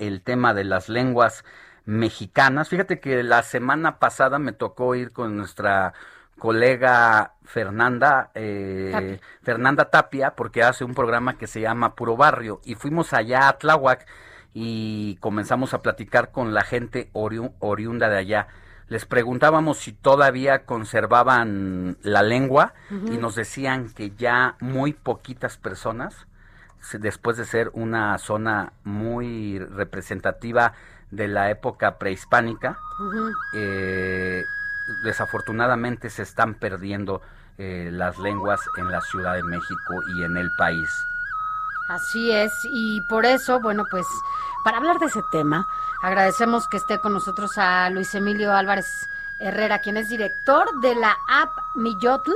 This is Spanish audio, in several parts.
El tema de las lenguas mexicanas. Fíjate que la semana pasada me tocó ir con nuestra colega Fernanda eh, Fernanda Tapia porque hace un programa que se llama Puro Barrio y fuimos allá a Tláhuac y comenzamos a platicar con la gente ori- oriunda de allá. Les preguntábamos si todavía conservaban la lengua y nos decían que ya muy poquitas personas, después de ser una zona muy representativa de la época prehispánica, eh, desafortunadamente se están perdiendo eh, las lenguas en la Ciudad de México y en el país. Así es, y por eso, bueno, pues para hablar de ese tema, agradecemos que esté con nosotros a Luis Emilio Álvarez Herrera, quien es director de la app Millotl,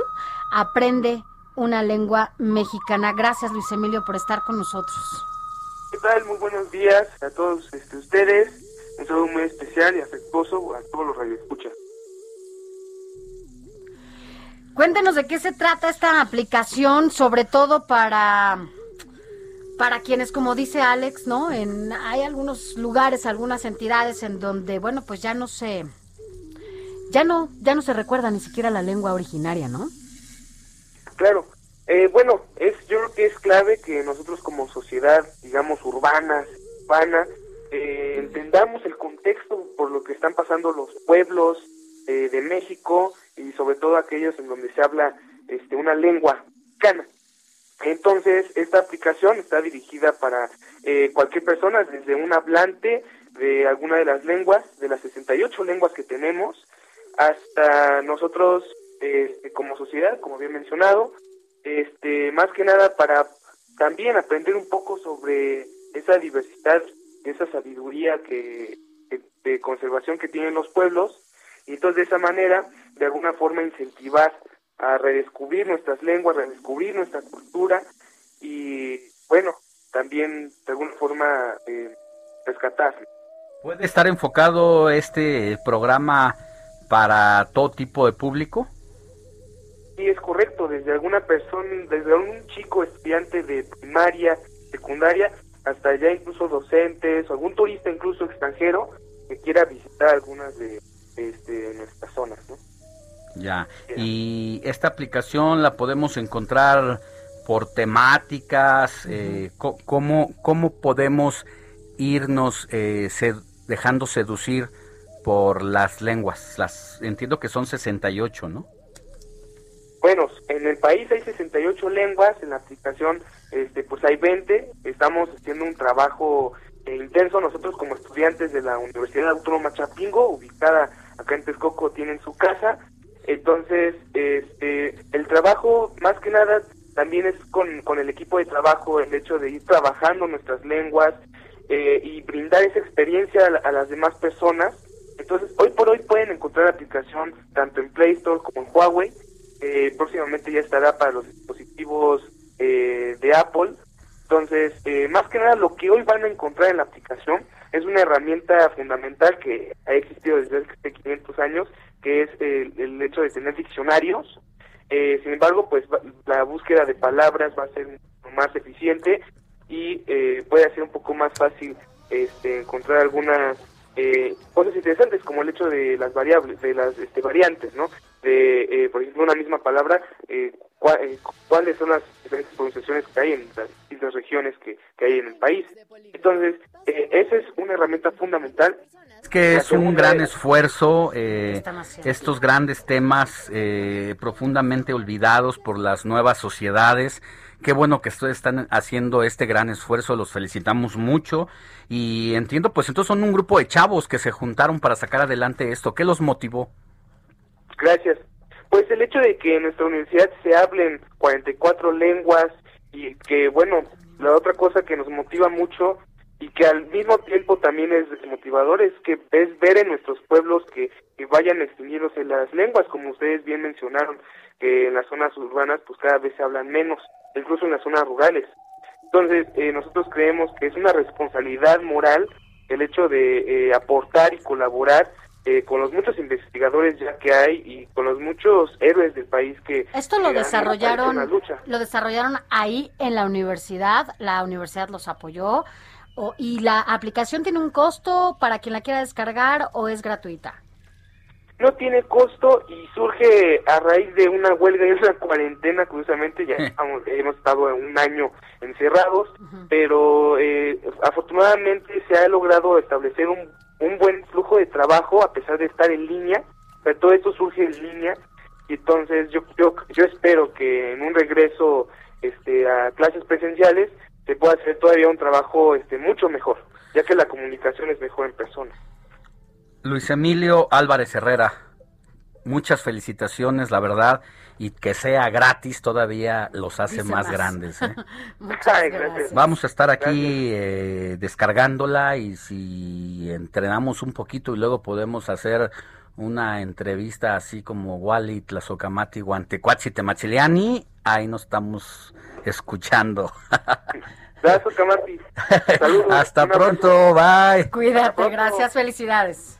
Aprende una lengua mexicana. Gracias, Luis Emilio, por estar con nosotros. ¿Qué tal? Muy buenos días a todos este, ustedes. Un saludo muy especial y afectuoso a todos los radioescuchas. Cuéntenos de qué se trata esta aplicación, sobre todo para para quienes, como dice Alex, ¿no? En, hay algunos lugares, algunas entidades en donde, bueno, pues ya no se, ya no, ya no se recuerda ni siquiera la lengua originaria, ¿no? Claro. Eh, bueno, es yo creo que es clave que nosotros como sociedad, digamos, urbana, eh, entendamos el contexto por lo que están pasando los pueblos eh, de México y sobre todo aquellos en donde se habla este, una lengua mexicana. Entonces, esta aplicación está dirigida para eh, cualquier persona, desde un hablante de alguna de las lenguas, de las 68 lenguas que tenemos, hasta nosotros este, como sociedad, como bien mencionado, este, más que nada para también aprender un poco sobre esa diversidad, esa sabiduría que, de conservación que tienen los pueblos, y entonces de esa manera, de alguna forma, incentivar a redescubrir nuestras lenguas, redescubrir nuestra cultura y, bueno, también de alguna forma eh, rescatar. ¿Puede estar enfocado este programa para todo tipo de público? Sí, es correcto, desde alguna persona, desde un chico estudiante de primaria, secundaria, hasta ya incluso docentes, o algún turista incluso extranjero que quiera visitar algunas de, este, nuestras zonas, ¿no? Ya. Y esta aplicación la podemos encontrar por temáticas. eh, ¿cómo, ¿Cómo podemos irnos eh, sed- dejando seducir por las lenguas? Las entiendo que son 68, ¿no? Bueno, en el país hay 68 lenguas, en la aplicación este, pues hay 20, estamos haciendo un trabajo eh, intenso, nosotros como estudiantes de la Universidad Autónoma Chapingo, ubicada acá en Texcoco, tienen su casa, entonces este, el trabajo más que nada también es con, el equipo de trabajo, el hecho de ir trabajando nuestras lenguas eh, y brindar esa experiencia a, a las demás personas, entonces hoy por hoy pueden encontrar la aplicación tanto en Play Store como en Huawei, eh, próximamente ya estará para los dispositivos eh, de Apple. Entonces, eh, más que nada, lo que hoy van a encontrar en la aplicación es una herramienta fundamental que ha existido desde hace 500 años, que es el, el hecho de tener diccionarios. Eh, sin embargo, pues la búsqueda de palabras va a ser más eficiente y eh, puede ser un poco más fácil este, encontrar algunas eh, cosas interesantes como el hecho de las variables, de las este, variantes, ¿no? De, eh, por ejemplo, una misma palabra, eh, cua- eh, cuáles son las diferentes pronunciaciones que hay en las distintas regiones que, que hay en el país. Entonces, eh, esa es una herramienta fundamental. Es que es un gran es- esfuerzo, eh, estos grandes temas eh, profundamente olvidados por las nuevas sociedades. Qué bueno que ustedes están haciendo este gran esfuerzo, los felicitamos mucho y entiendo, pues entonces son un grupo de chavos que se juntaron para sacar adelante esto. ¿Qué los motivó? Gracias. Pues el hecho de que en nuestra universidad se hablen 44 lenguas y que, bueno, la otra cosa que nos motiva mucho y que al mismo tiempo también es desmotivador es que es ver en nuestros pueblos que, que vayan extinguiéndose las lenguas, como ustedes bien mencionaron, que en las zonas urbanas pues cada vez se hablan menos, incluso en las zonas rurales. Entonces, eh, nosotros creemos que es una responsabilidad moral el hecho de eh, aportar y colaborar eh, con los muchos investigadores ya que hay y con los muchos héroes del país que esto lo desarrollaron lo desarrollaron ahí en la universidad la universidad los apoyó y la aplicación tiene un costo para quien la quiera descargar o es gratuita. No tiene costo y surge a raíz de una huelga y una cuarentena, curiosamente, ya hemos estado un año encerrados, pero eh, afortunadamente se ha logrado establecer un, un buen flujo de trabajo a pesar de estar en línea, pero todo esto surge en línea y entonces yo, yo, yo espero que en un regreso este, a clases presenciales se pueda hacer todavía un trabajo este, mucho mejor, ya que la comunicación es mejor en persona. Luis Emilio Álvarez Herrera, muchas felicitaciones, la verdad, y que sea gratis todavía los hace más, grandes. ¿eh? Vamos a estar aquí eh, descargándola y si entrenamos un poquito y luego podemos hacer una entrevista así como Wally, Tlazocamati, Guantecuachi, Temachiliani, ahí nos estamos escuchando. Hasta pronto, bye. Cuídate, gracias, felicidades.